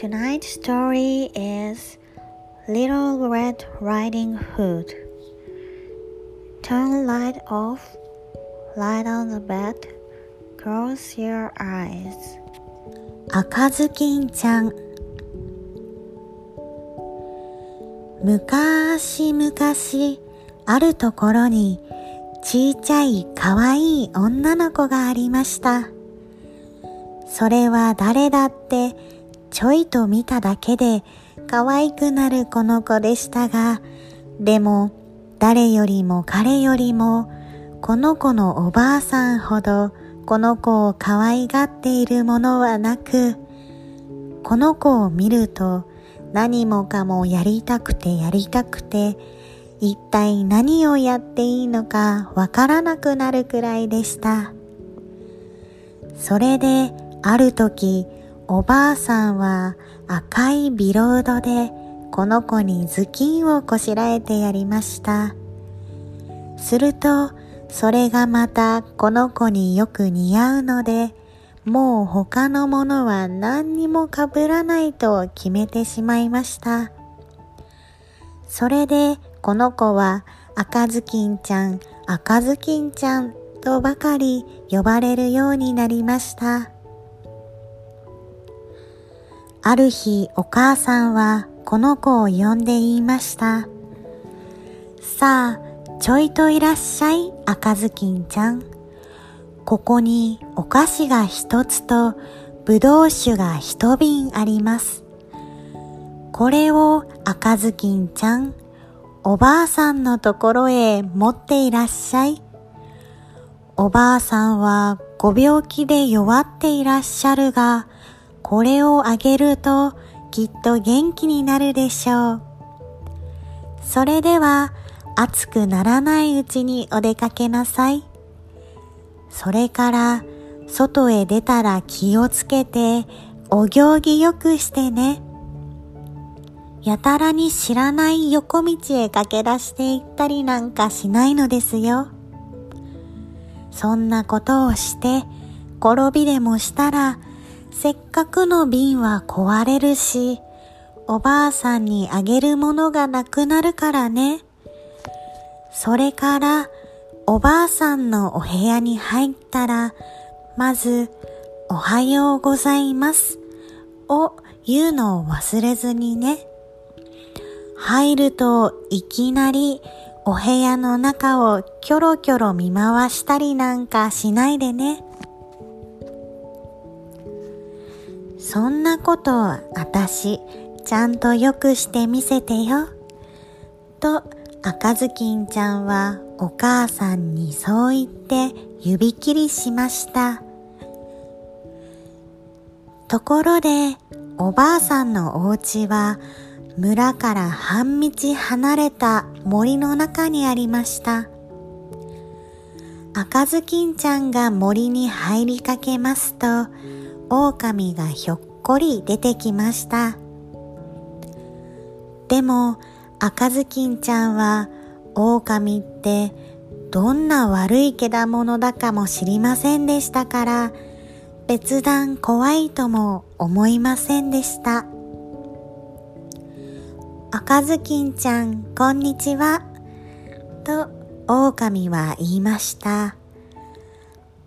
Tonight's story is Little Red Riding Hood. Turn light off, light on the bed, close your eyes. 赤ずきんちゃんむかしむかしあるところにちいちゃいかわいい女の子がありましたそれは誰だってちょいと見ただけで可愛くなるこの子でしたがでも誰よりも彼よりもこの子のおばあさんほどこの子を可愛がっているものはなく、この子を見ると何もかもやりたくてやりたくて、一体何をやっていいのかわからなくなるくらいでした。それである時、おばあさんは赤いビロードでこの子に頭巾をこしらえてやりました。すると、それがまたこの子によく似合うので、もう他のものは何にもかぶらないと決めてしまいました。それでこの子は赤ずきんちゃん、赤ずきんちゃんとばかり呼ばれるようになりました。ある日お母さんはこの子を呼んで言いました。さあ、ちょいといらっしゃい赤ずきんちゃん。ここにお菓子が一つとぶどう酒が一瓶あります。これを赤ずきんちゃん、おばあさんのところへ持っていらっしゃい。おばあさんはご病気で弱っていらっしゃるが、これをあげるときっと元気になるでしょう。それでは暑くならないうちにお出かけなさい。それから外へ出たら気をつけてお行儀よくしてね。やたらに知らない横道へ駆け出していったりなんかしないのですよ。そんなことをして転びでもしたらせっかくの瓶は壊れるし、おばあさんにあげるものがなくなるからね。それからおばあさんのお部屋に入ったら、まず、おはようございますを言うのを忘れずにね。入るといきなりお部屋の中をキョロキョロ見回したりなんかしないでね。そんなことあたしちゃんとよくしてみせてよ。と赤ずきんちゃんはお母さんにそう言って指切りしました。ところでおばあさんのお家は村から半道離れた森の中にありました。赤ずきんちゃんが森に入りかけますと、狼がひょっこり出てきました。でも、赤ずきんちゃんは狼ってどんな悪いけだものだかも知りませんでしたから別段怖いとも思いませんでした。赤ずきんちゃんこんにちはと狼は言いました。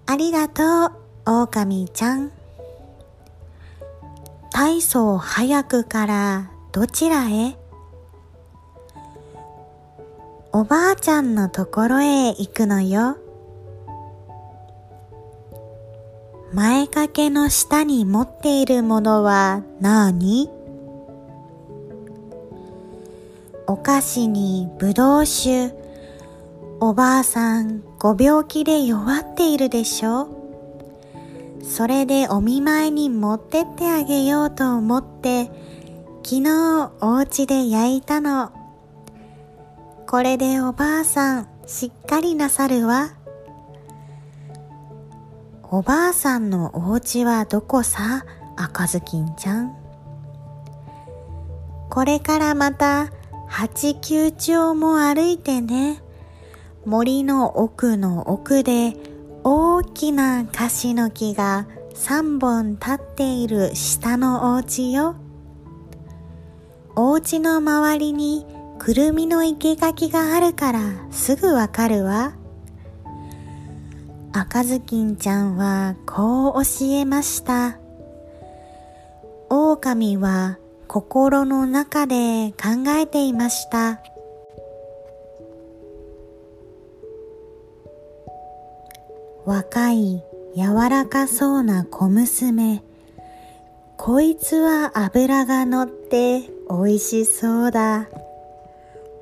ありがとう狼ちゃん。大層早くからどちらへ？おばあちゃんのところへ行くのよ。前掛けの下に持っているものは何？お菓子にぶどう酒。おばあさんご病気で弱っているでしょそれでお見舞いに持ってってあげようと思って昨日お家で焼いたの。これでおばあさんしっかりなさるわ。おばあさんのお家はどこさ？赤ずきんちゃん。これからまた八九丁も歩いてね。森の奥の奥で大きな樫の木が三本立っている下のお家よ。お家の周りにくるみの生垣があるからすぐわかるわ。赤ずきんちゃんはこう教えました。狼は心の中で考えていました。若い柔らかそうな小娘。こいつは脂が乗って美味しそうだ。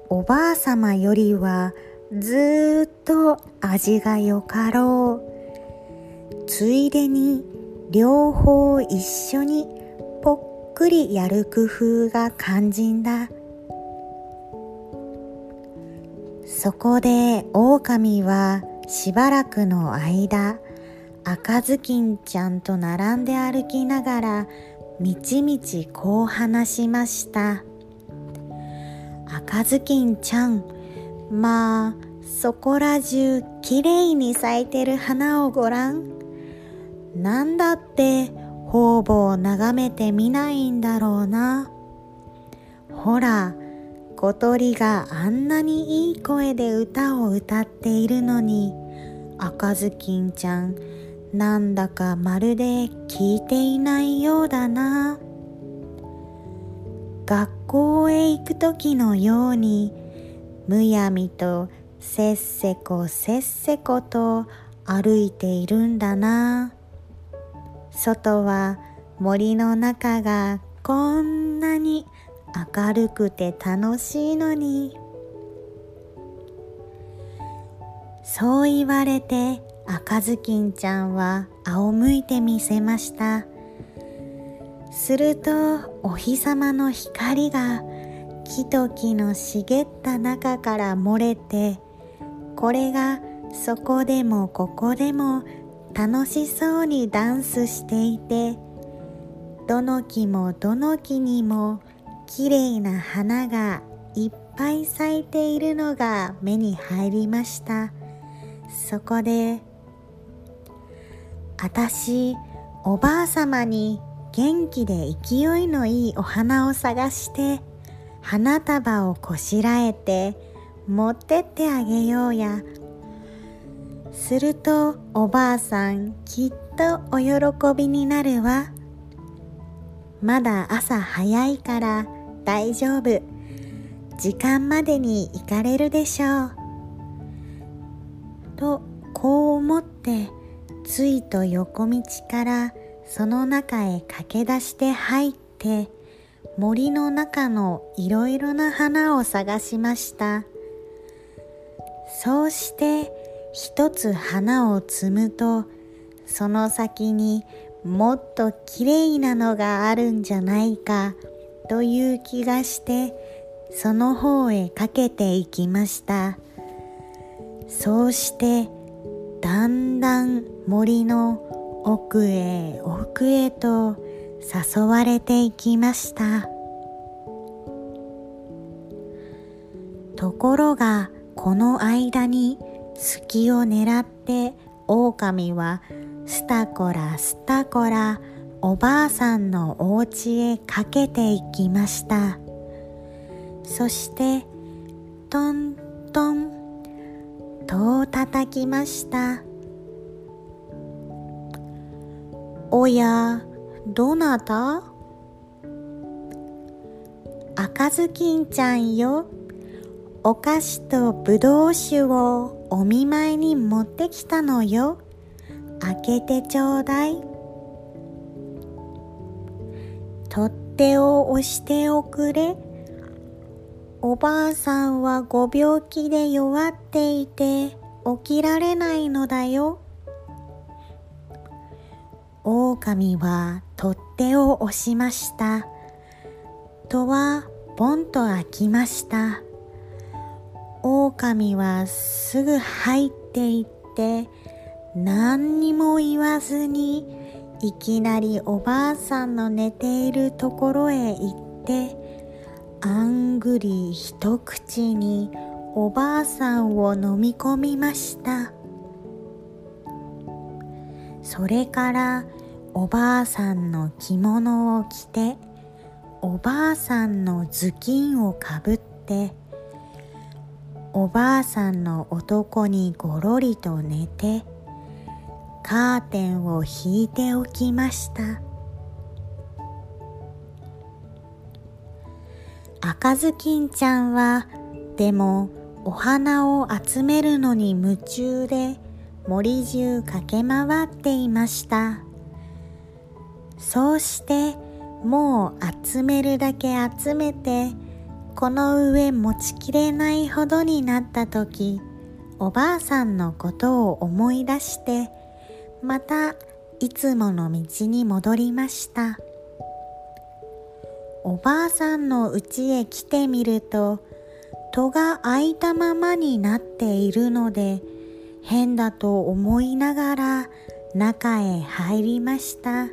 おばあさまよりはずっと味がよかろう。ついでに両方一緒にぽっくりやる工夫が肝心だ。そこで狼はしばらくの間赤ずきんちゃんと並んで歩きながらみちみちこう話しました。赤ずきんちゃんまあそこら中きれいに咲いてる花をごらんなんだって方々を眺めてみないんだろうな。ほら小鳥があんなにいい声で歌を歌っているのに赤ずきんちゃんなんだかまるで聞いていないようだな。学校へ行く時のようにむやみとせっせこせっせこと歩いているんだな。外は森の中がこんなに明るくて楽しいのに。そう言われて赤ずきんちゃんは仰向いてみせました。するとお日様の光が木と木の茂った中から漏れてこれがそこでもここでも楽しそうにダンスしていてどの木もどの木にもきれいな花がいっぱい咲いているのが目に入りました。そこであたしおばあさまに元気で勢いのいいお花を探して花束をこしらえて持ってってあげようや。するとおばあさんきっとお喜びになるわ。まだ朝早いから大丈夫。時間までに行かれるでしょう。とこう思ってついと横道からその中へ駆け出して入って森の中のいろいろな花を探しました。そうして一つ花を摘むとその先にもっときれいなのがあるんじゃないか。という気がしてその方へかけていきました。そうしてだんだん森の奥へ奥へと誘われていきました。ところがこの間に隙を狙って狼はスタコラスタコラおばあさんのお家へかけていきました。そしてトントン戸を叩きました。おやどなた？赤ずきんちゃんよ。お菓子とぶどう酒をお見舞いに持ってきたのよ。開けてちょうだい。取っ手を押しておくれおばあさんはご病気で弱っていて起きられないのだよ。狼は取っ手を押しました。戸はポンと開きました。狼はすぐ入っていって何にも言わずにいきなりおばあさんの寝ているところへ行ってあんぐり一口におばあさんを飲み込みました。それからおばあさんの着物を着ておばあさんの頭巾をかぶっておばあさんの男にごろりと寝てカーテンを引いておきました。赤ずきんちゃんはでもお花を集めるのに夢中で森中駆け回っていました。そうしてもう集めるだけ集めてこの上持ちきれないほどになった時おばあさんのことを思い出してまたいつもの道に戻りました。おばあさんの家へ来てみると戸が開いたままになっているので変だと思いながら中へ入りました。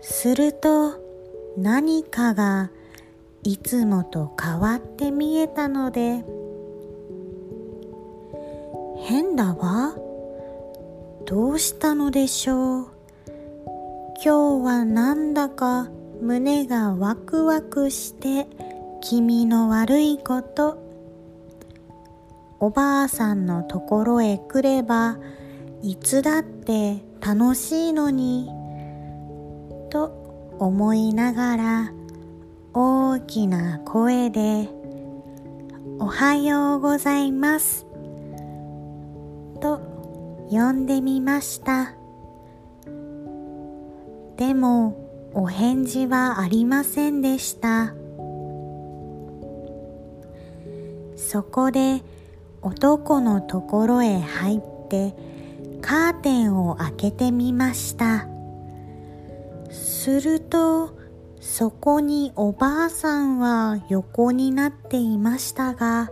すると何かがいつもと変わって見えたので変だわ。どうしたのでしょう？今日はなんだか胸がワクワクして気味の悪いこと。おばあさんのところへ来ればいつだって楽しいのにと思いながら大きな声でおはようございます。呼んでみました。でもお返事はありませんでした。そこで男のところへ入ってカーテンを開けてみました。するとそこにおばあさんは横になっていましたが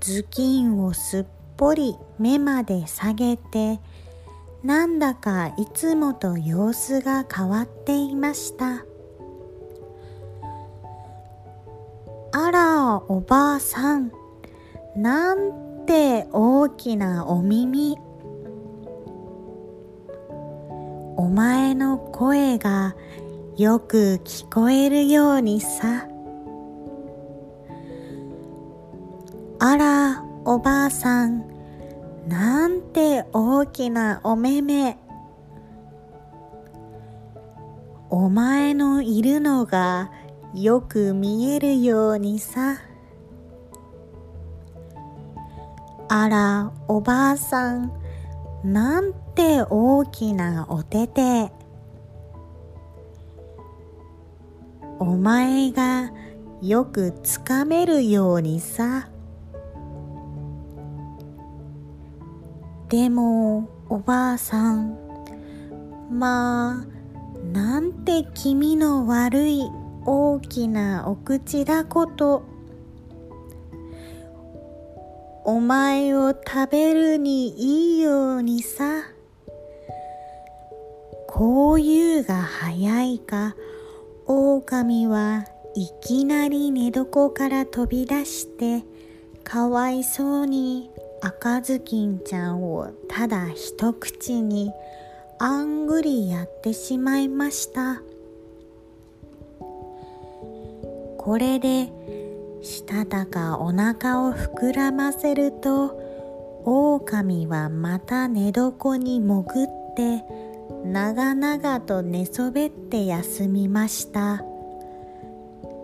頭巾をすっぽり目まで下げてなんだかいつもと様子が変わっていました。あらおばあさんなんて大きなお耳。お前の声がよく聞こえるようにさ。あらおばあさん。なんて大きなお目目。お前のいるのがよく見えるようにさ。あらおばあさん。なんて大きなお手手お前がよくつかめるようにさ。でもおばあさんまあなんて気味の悪い大きなお口だこと。お前を食べるにいいようにさ。こういうが早いか。狼はいきなり寝床から飛び出してかわいそうに赤ずきんちゃんをただ一口にあんぐりやってしまいました。これでしたたかお腹を膨らませると狼はまた寝床に潜って長々と寝そべって休みました。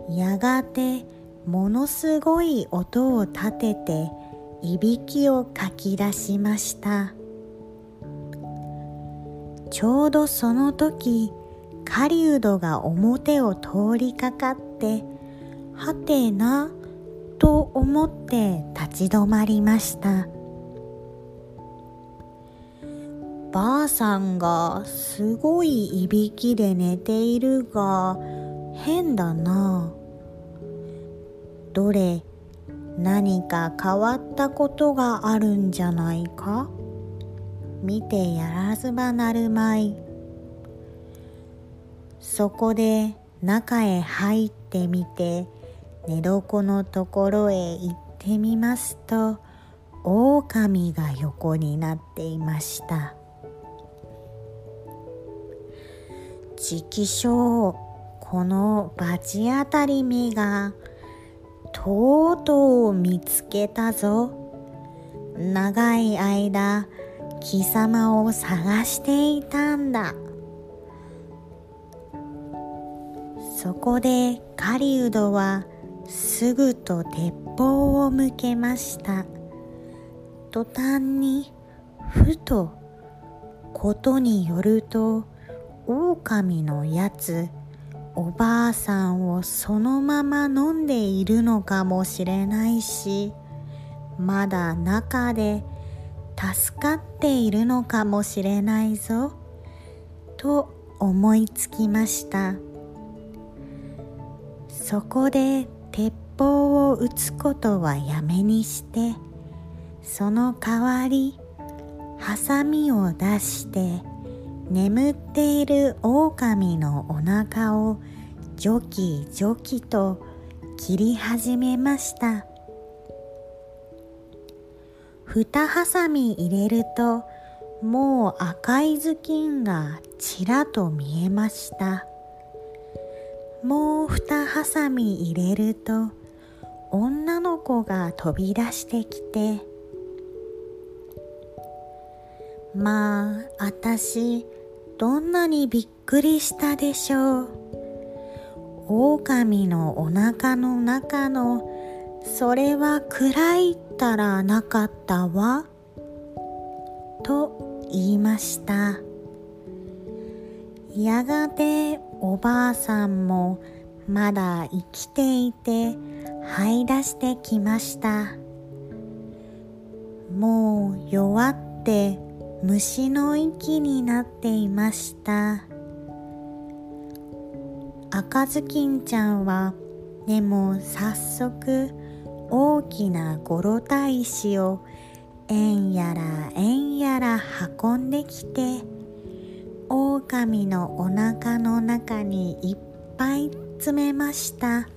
やがてものすごい音を立てていびきをかき出しました。ちょうどその時狩人が表を通りかかってはてなと思って立ち止まりました。ばあさんがすごいいびきで寝ているが変だな。どれ何か変わったことがあるんじゃないか？見てやらずばなるまい。そこで中へ入ってみて寝床のところへ行ってみますと狼が横になっていました。直称この罰当たり目がとうとう見つけたぞ。長い間貴様を探していたんだ。そこで狩人はすぐと鉄砲を向けました。途端にふとことによると狼のやつおばあさんをそのまま飲んでいるのかもしれないしまだ中で助かっているのかもしれないぞと思いつきました。そこで鉄砲を撃つことはやめにしてその代わりハサミを出して眠っている狼のお腹をジョキジョキと切り始めました。二ハサミ入れるともう赤い頭巾がちらと見えました。もう二ハサミ入れると女の子が飛び出してきてまああたしどんなにびっくりしたでしょう。狼のお腹の中のそれは暗いったらなかったわ。と言いました。やがておばあさんもまだ生きていて這い出してきました。もう弱って虫の息になっていました。赤ずきんちゃんはでも早速大きなゴロタ石をえんやらえんやら運んできて狼のお腹の中にいっぱい詰めました。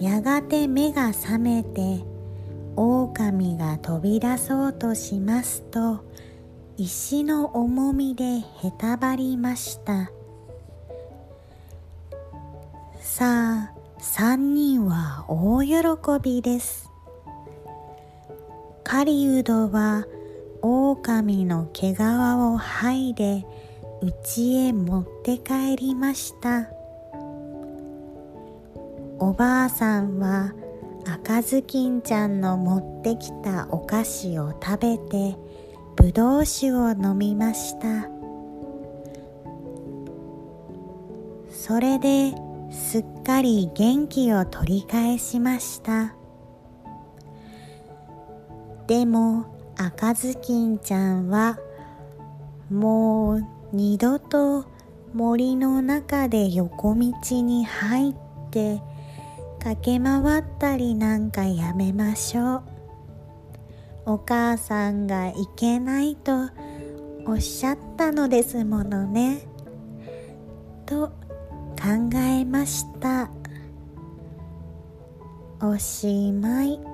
やがて目が覚めて狼が飛び出そうとしますと石の重みでへたばりました。さあ三人は大喜びです。狩人は狼の毛皮を剥いで家へ持って帰りました。おばあさんは赤ずきんちゃんの持ってきたお菓子を食べてぶどう酒を飲みました。それですっかり元気を取り返しました。でも赤ずきんちゃんはもう二度と森の中で横道に入って駆け回ったりなんかやめましょう。お母さんがいけないとおっしゃったのですものね。と考えました。おしまい。